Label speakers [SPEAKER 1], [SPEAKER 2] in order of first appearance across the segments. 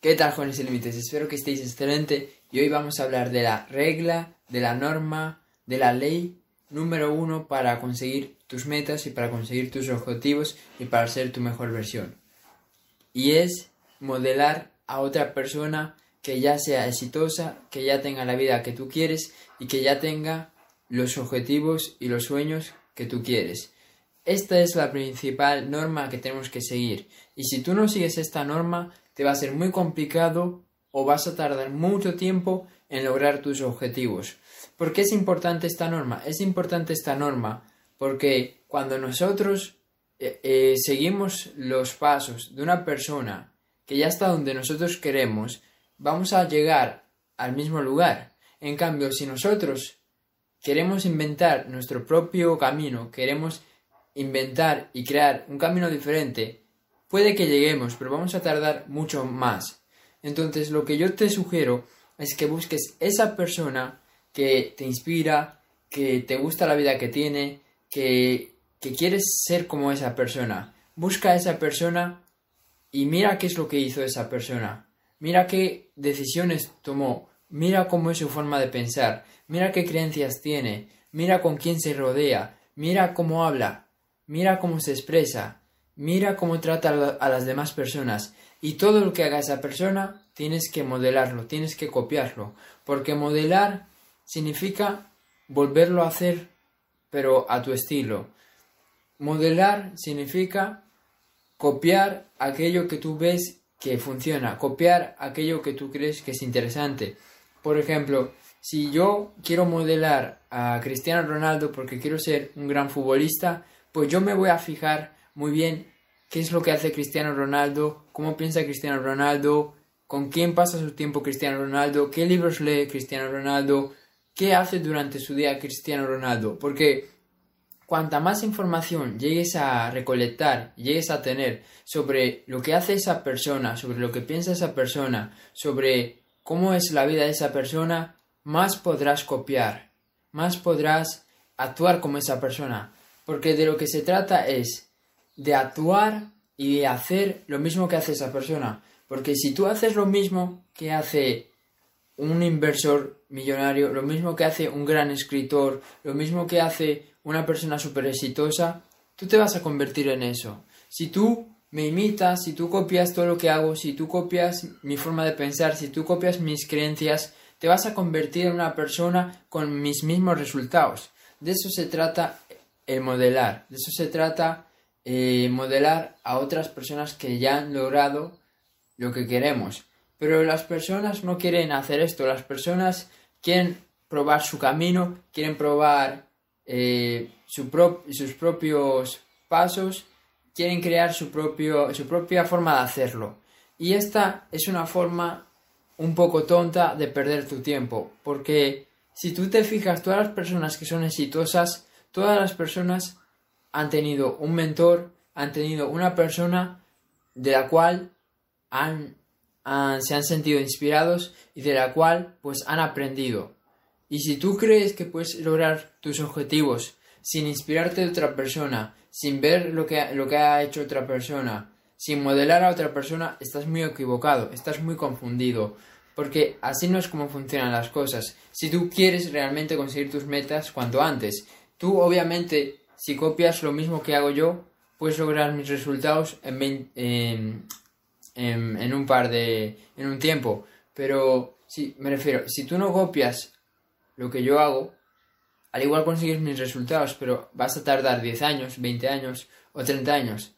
[SPEAKER 1] ¿Qué tal, jóvenes sin límites? Espero que estéis excelente y hoy vamos a hablar de la regla, de la norma, de la ley número uno para conseguir tus metas y para conseguir tus objetivos y para ser tu mejor versión. Y es modelar a otra persona que ya sea exitosa, que ya tenga la vida que tú quieres y que ya tenga los objetivos y los sueños que tú quieres. Esta es la principal norma que tenemos que seguir. Y si tú no sigues esta norma, te va a ser muy complicado o vas a tardar mucho tiempo en lograr tus objetivos. ¿Por qué es importante esta norma? Es importante esta norma porque cuando nosotros eh, eh, seguimos los pasos de una persona que ya está donde nosotros queremos, vamos a llegar al mismo lugar. En cambio, si nosotros queremos inventar nuestro propio camino, queremos inventar y crear un camino diferente, puede que lleguemos, pero vamos a tardar mucho más. Entonces, lo que yo te sugiero es que busques esa persona que te inspira, que te gusta la vida que tiene, que, que quieres ser como esa persona. Busca a esa persona y mira qué es lo que hizo esa persona. Mira qué decisiones tomó. Mira cómo es su forma de pensar. Mira qué creencias tiene. Mira con quién se rodea. Mira cómo habla mira cómo se expresa, mira cómo trata a las demás personas y todo lo que haga esa persona tienes que modelarlo, tienes que copiarlo, porque modelar significa volverlo a hacer pero a tu estilo. Modelar significa copiar aquello que tú ves que funciona, copiar aquello que tú crees que es interesante. Por ejemplo, si yo quiero modelar a Cristiano Ronaldo porque quiero ser un gran futbolista, pues yo me voy a fijar muy bien qué es lo que hace Cristiano Ronaldo, cómo piensa Cristiano Ronaldo, con quién pasa su tiempo Cristiano Ronaldo, qué libros lee Cristiano Ronaldo, qué hace durante su día Cristiano Ronaldo, porque cuanta más información llegues a recolectar, llegues a tener sobre lo que hace esa persona, sobre lo que piensa esa persona, sobre cómo es la vida de esa persona, más podrás copiar, más podrás actuar como esa persona, porque de lo que se trata es de actuar y de hacer lo mismo que hace esa persona. Porque si tú haces lo mismo que hace un inversor millonario, lo mismo que hace un gran escritor, lo mismo que hace una persona súper exitosa, tú te vas a convertir en eso. Si tú me imitas, si tú copias todo lo que hago, si tú copias mi forma de pensar, si tú copias mis creencias, te vas a convertir en una persona con mis mismos resultados. De eso se trata el modelar. De eso se trata, eh, modelar a otras personas que ya han logrado lo que queremos. Pero las personas no quieren hacer esto, las personas quieren probar su camino, quieren probar eh, sus propios pasos, quieren crear su, propio, su propia forma de hacerlo. Y esta es una forma un poco tonta de perder tu tiempo, porque si tú te fijas, todas las personas que son exitosas Todas las personas han tenido un mentor, han tenido una persona de la cual han, se han sentido inspirados y de la cual pues han aprendido. Y si tú crees que puedes lograr tus objetivos sin inspirarte de otra persona, sin ver lo que, lo que ha hecho otra persona, sin modelar a otra persona, estás muy equivocado, estás muy confundido, porque así no es como funcionan las cosas. Si tú quieres realmente conseguir tus metas cuanto antes, Tú, obviamente, si copias lo mismo que hago yo, puedes lograr mis resultados en, en, un par de... en un tiempo. Pero, si, me refiero, si tú no copias lo que yo hago, al igual consigues mis resultados, pero vas a tardar 10 años, 20 años o 30 años.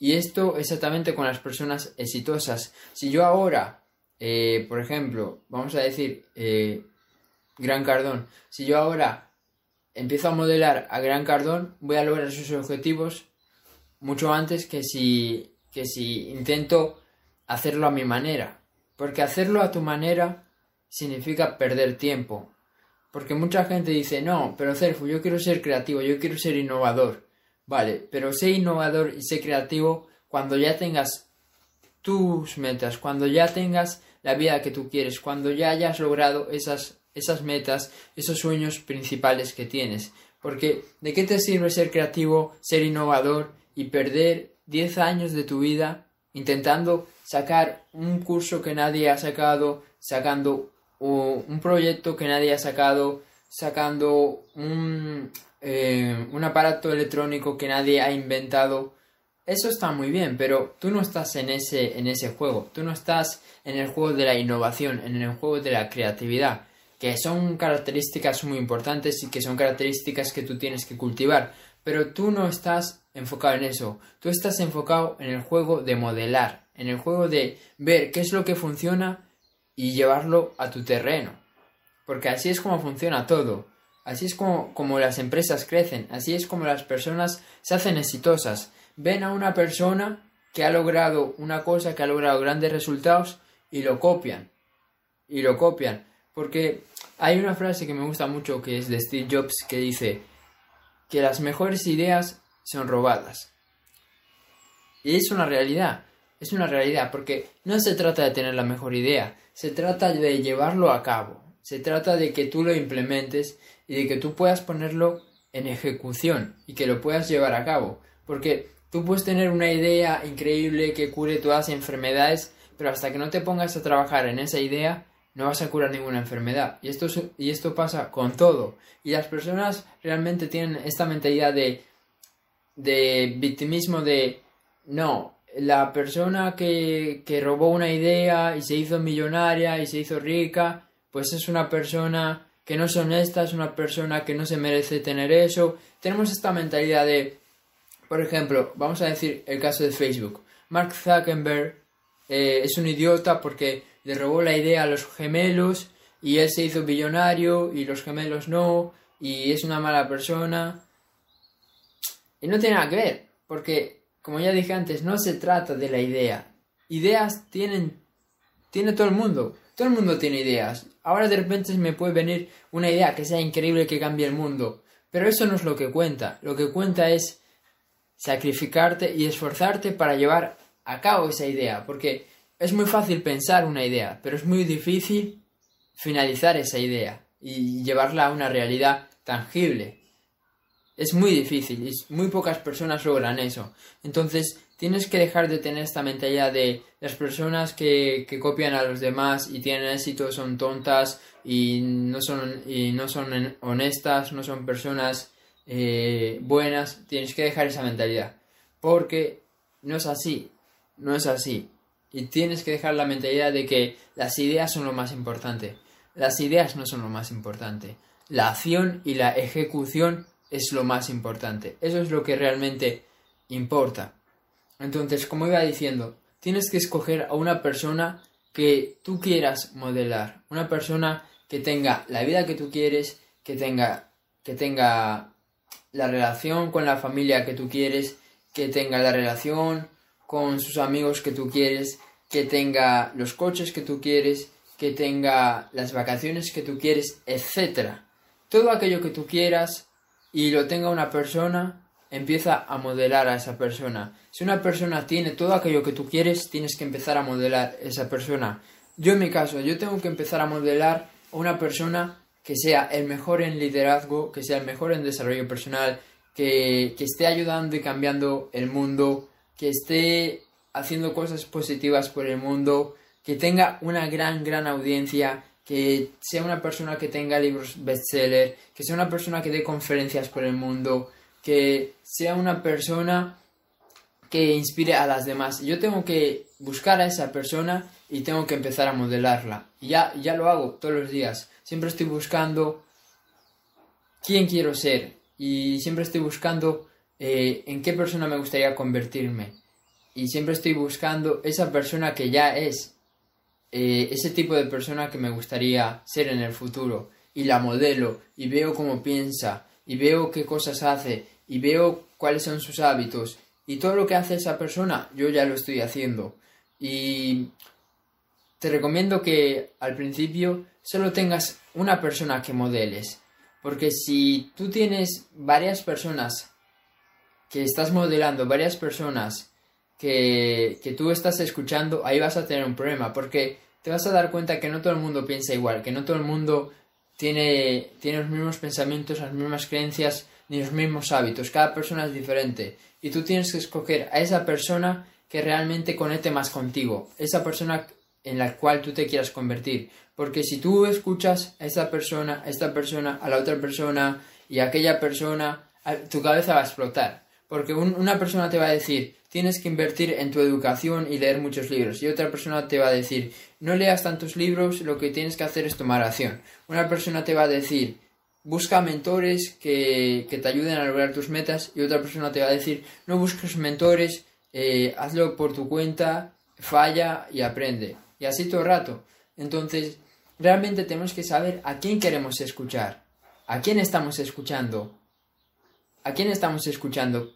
[SPEAKER 1] Y esto exactamente con las personas exitosas. Si yo ahora, eh, por ejemplo, vamos a decir, eh, Gran Cardón, si yo ahora empiezo a modelar a Gran Cardón, voy a lograr sus objetivos mucho antes que si, que si intento hacerlo a mi manera. Porque hacerlo a tu manera significa perder tiempo. Porque mucha gente dice, no, pero Cerfu, yo quiero ser creativo, yo quiero ser innovador. Vale, pero sé innovador y sé creativo cuando ya tengas tus metas, cuando ya tengas la vida que tú quieres, cuando ya hayas logrado esas esas metas, esos sueños principales que tienes. Porque ¿de qué te sirve ser creativo, ser innovador y perder 10 años de tu vida intentando sacar un curso que nadie ha sacado, sacando un proyecto que nadie ha sacado, sacando un, eh, un aparato electrónico que nadie ha inventado. Eso está muy bien, pero tú no estás en ese, en ese juego, tú no estás en el juego de la innovación, en el juego de la creatividad, que son características muy importantes y que son características que tú tienes que cultivar, pero tú no estás enfocado en eso, tú estás enfocado en el juego de modelar, en el juego de ver qué es lo que funciona y llevarlo a tu terreno. Porque así es como funciona todo. Así es como, como las empresas crecen. Así es como las personas se hacen exitosas. Ven a una persona que ha logrado una cosa, que ha logrado grandes resultados y lo copian. Y lo copian. Porque hay una frase que me gusta mucho que es de Steve Jobs que dice que las mejores ideas son robadas. Y es una realidad. Es una realidad porque no se trata de tener la mejor idea, se trata de llevarlo a cabo, se trata de que tú lo implementes y de que tú puedas ponerlo en ejecución y que lo puedas llevar a cabo. Porque tú puedes tener una idea increíble que cure todas las enfermedades, pero hasta que no te pongas a trabajar en esa idea, no vas a curar ninguna enfermedad. Y esto, y esto pasa con todo. Y las personas realmente tienen esta mentalidad de, de victimismo de, no, la persona que, que robó una idea y se hizo millonaria y se hizo rica, pues es una persona que no es honesta, es una persona que no se merece tener eso. Tenemos esta mentalidad de, por ejemplo, vamos a decir el caso de Facebook. Mark Zuckerberg eh, es un idiota porque le robó la idea a los gemelos y él se hizo millonario y los gemelos no y es una mala persona. Y no tiene nada que ver, porque como ya dije antes, no se trata de la idea. Ideas tienen, tiene todo el mundo. Todo el mundo tiene ideas. Ahora de repente me puede venir una idea que sea increíble que cambie el mundo. Pero eso no es lo que cuenta. Lo que cuenta es sacrificarte y esforzarte para llevar a cabo esa idea. Porque es muy fácil pensar una idea, pero es muy difícil finalizar esa idea y llevarla a una realidad tangible. Es muy difícil y muy pocas personas logran eso. Entonces tienes que dejar de tener esta mentalidad de las personas que, copian a los demás y tienen éxito son tontas y no son, y no son honestas, no son personas eh, buenas. Tienes que dejar esa mentalidad. Porque no es así. No es así. Y tienes que dejar la mentalidad de que las ideas son lo más importante. Las ideas no son lo más importante. La acción y la ejecución es lo más importante. Eso es lo que realmente importa. Entonces, como iba diciendo, tienes que escoger a una persona que tú quieras modelar, una persona que tenga la vida que tú quieres, que tenga que tenga la relación con la familia que tú quieres, que tenga la relación con sus amigos que tú quieres, que tenga los coches que tú quieres, que tenga las vacaciones que tú quieres, etc. Todo aquello que tú quieras y lo tenga una persona, empieza a modelar a esa persona. Si una persona tiene todo aquello que tú quieres, tienes que empezar a modelar a esa persona. Yo en mi caso, yo tengo que empezar a modelar a una persona que sea el mejor en liderazgo, que sea el mejor en desarrollo personal, que, que esté ayudando y cambiando el mundo, que esté haciendo cosas positivas por el mundo, que tenga una gran, gran audiencia, que sea una persona que tenga libros bestseller, que sea una persona que dé conferencias por el mundo, que sea una persona que inspire a las demás. Yo tengo que buscar a esa persona y tengo que empezar a modelarla. Ya, ya lo hago todos los días. Siempre estoy buscando quién quiero ser y siempre estoy buscando eh, en qué persona me gustaría convertirme. Y siempre estoy buscando esa persona que ya es eh, ese tipo de persona que me gustaría ser en el futuro. Y la modelo y veo cómo piensa y veo qué cosas hace y veo cuáles son sus hábitos. Y todo lo que hace esa persona yo ya lo estoy haciendo. Y te recomiendo que al principio solo tengas una persona que modeles. Porque si tú tienes varias personas que estás modelando varias personas que, que tú estás escuchando ahí vas a tener un problema porque te vas a dar cuenta que no todo el mundo piensa igual, que no todo el mundo tiene, tiene los mismos pensamientos, las mismas creencias ni los mismos hábitos. Cada persona es diferente y tú tienes que escoger a esa persona que realmente conecte más contigo, esa persona en la cual tú te quieras convertir. Porque si tú escuchas a esa persona, a esta persona, a la otra persona y a aquella persona, tu cabeza va a explotar. Porque una persona te va a decir, tienes que invertir en tu educación y leer muchos libros. Y otra persona te va a decir, no leas tantos libros, lo que tienes que hacer es tomar acción. Una persona te va a decir, busca mentores que, te ayuden a lograr tus metas. Y otra persona te va a decir, no busques mentores, eh, hazlo por tu cuenta, falla y aprende. Y así todo el rato. Entonces, realmente tenemos que saber a quién queremos escuchar. ¿A quién estamos escuchando? ¿A quién estamos escuchando?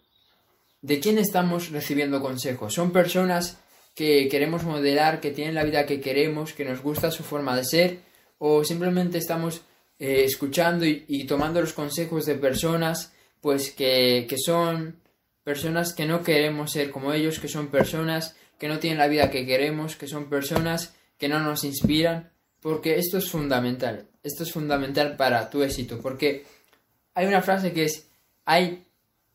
[SPEAKER 1] ¿De quién estamos recibiendo consejos? ¿Son personas que queremos modelar, que tienen la vida que queremos, que nos gusta su forma de ser? ¿O simplemente estamos eh, escuchando y, tomando los consejos de personas pues que, que son personas que no queremos ser como ellos, que son personas que no tienen la vida que queremos, que son personas que no nos inspiran, porque esto es fundamental, esto es fundamental para tu éxito, porque hay una frase que es, hay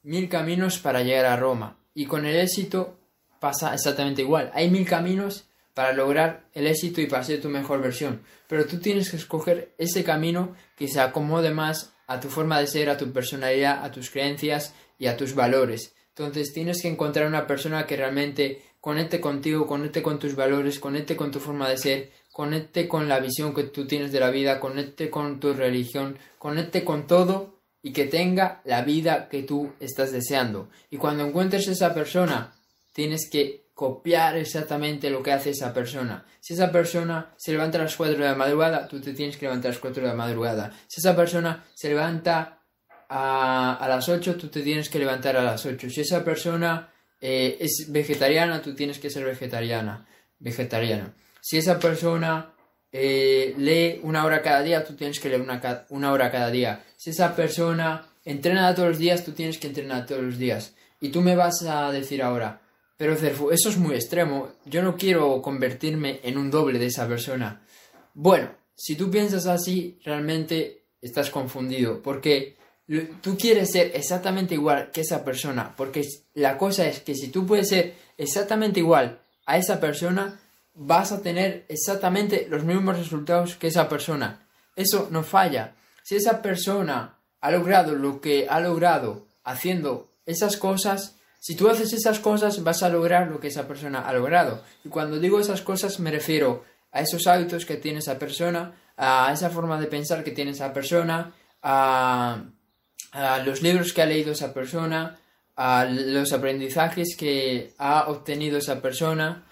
[SPEAKER 1] mil caminos para llegar a Roma, y con el éxito pasa exactamente igual, hay mil caminos para lograr el éxito y para ser tu mejor versión, pero tú tienes que escoger ese camino que se acomode más a tu forma de ser, a tu personalidad, a tus creencias y a tus valores. Entonces tienes que encontrar una persona que realmente conecte contigo, conecte con tus valores, conecte con tu forma de ser, conecte con la visión que tú tienes de la vida, conecte con tu religión, conecte con todo y que tenga la vida que tú estás deseando. Y cuando encuentres esa persona, tienes que copiar exactamente lo que hace esa persona. Si esa persona se levanta a las 4 de la madrugada, tú te tienes que levantar a las 4 de la madrugada. Si esa persona se levanta a, a las 8, tú te tienes que levantar a las 8. Si esa persona eh, es vegetariana, tú tienes que ser vegetariana, vegetariana. Si esa persona eh, lee una hora cada día, tú tienes que leer una, una hora cada día. Si esa persona entrena todos los días, tú tienes que entrenar todos los días. Y tú me vas a decir ahora, pero Cerfu, eso es muy extremo. Yo no quiero convertirme en un doble de esa persona. Bueno, si tú piensas así, realmente estás confundido, porque tú quieres ser exactamente igual que esa persona, porque la cosa es que si tú puedes ser exactamente igual a esa persona, vas a tener exactamente los mismos resultados que esa persona. Eso no falla. Si esa persona ha logrado lo que ha logrado haciendo esas cosas, si tú haces esas cosas vas a lograr lo que esa persona ha logrado. Y cuando digo esas cosas me refiero a esos hábitos que tiene esa persona, a esa forma de pensar que tiene esa persona, a a los libros que ha leído esa persona, a los aprendizajes que ha obtenido esa persona,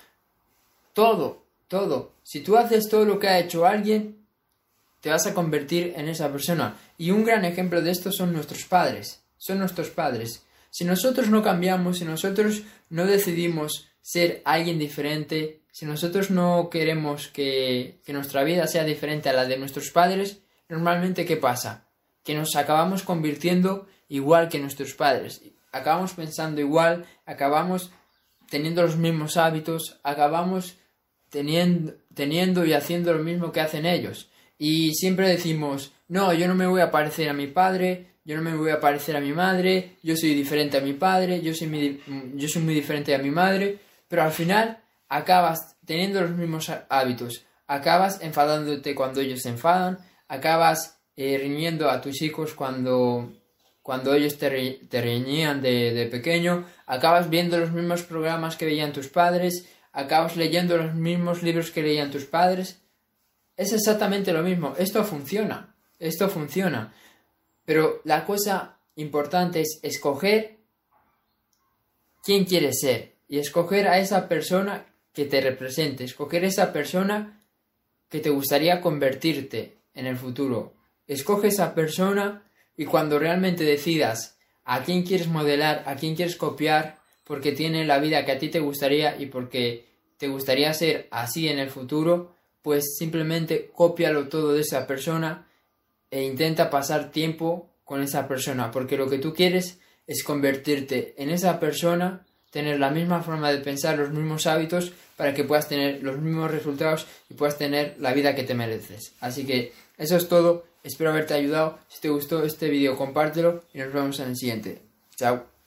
[SPEAKER 1] todo, todo. Si tú haces todo lo que ha hecho alguien, te vas a convertir en esa persona. Y un gran ejemplo de esto son nuestros padres, son nuestros padres. Si nosotros no cambiamos, si nosotros no decidimos ser alguien diferente, si nosotros no queremos que, que nuestra vida sea diferente a la de nuestros padres, normalmente ¿qué pasa? que nos acabamos convirtiendo igual que nuestros padres. Acabamos pensando igual, acabamos teniendo los mismos hábitos, acabamos teniendo, teniendo y haciendo lo mismo que hacen ellos. Y siempre decimos, no, yo no me voy a parecer a mi padre, yo no me voy a parecer a mi madre, yo soy diferente a mi padre, yo soy muy, yo soy muy diferente a mi madre, pero al final acabas teniendo los mismos hábitos, acabas enfadándote cuando ellos se enfadan, acabas eh, riñendo a tus hijos cuando, cuando ellos te, reñían de, de, pequeño, acabas viendo los mismos programas que veían tus padres, acabas leyendo los mismos libros que leían tus padres. Es exactamente lo mismo. Esto funciona. Esto funciona. Pero la cosa importante es escoger quién quieres ser y escoger a esa persona que te represente, escoger esa persona que te gustaría convertirte en el futuro. Escoge esa persona y cuando realmente decidas a quién quieres modelar, a quién quieres copiar, porque tiene la vida que a ti te gustaría y porque te gustaría ser así en el futuro, pues simplemente cópialo todo de esa persona e intenta pasar tiempo con esa persona, porque lo que tú quieres es convertirte en esa persona, tener la misma forma de pensar, los mismos hábitos, para que puedas tener los mismos resultados y puedas tener la vida que te mereces. Así que eso es todo. Espero haberte ayudado. Si te gustó este vídeo, compártelo y nos vemos en el siguiente. Chao.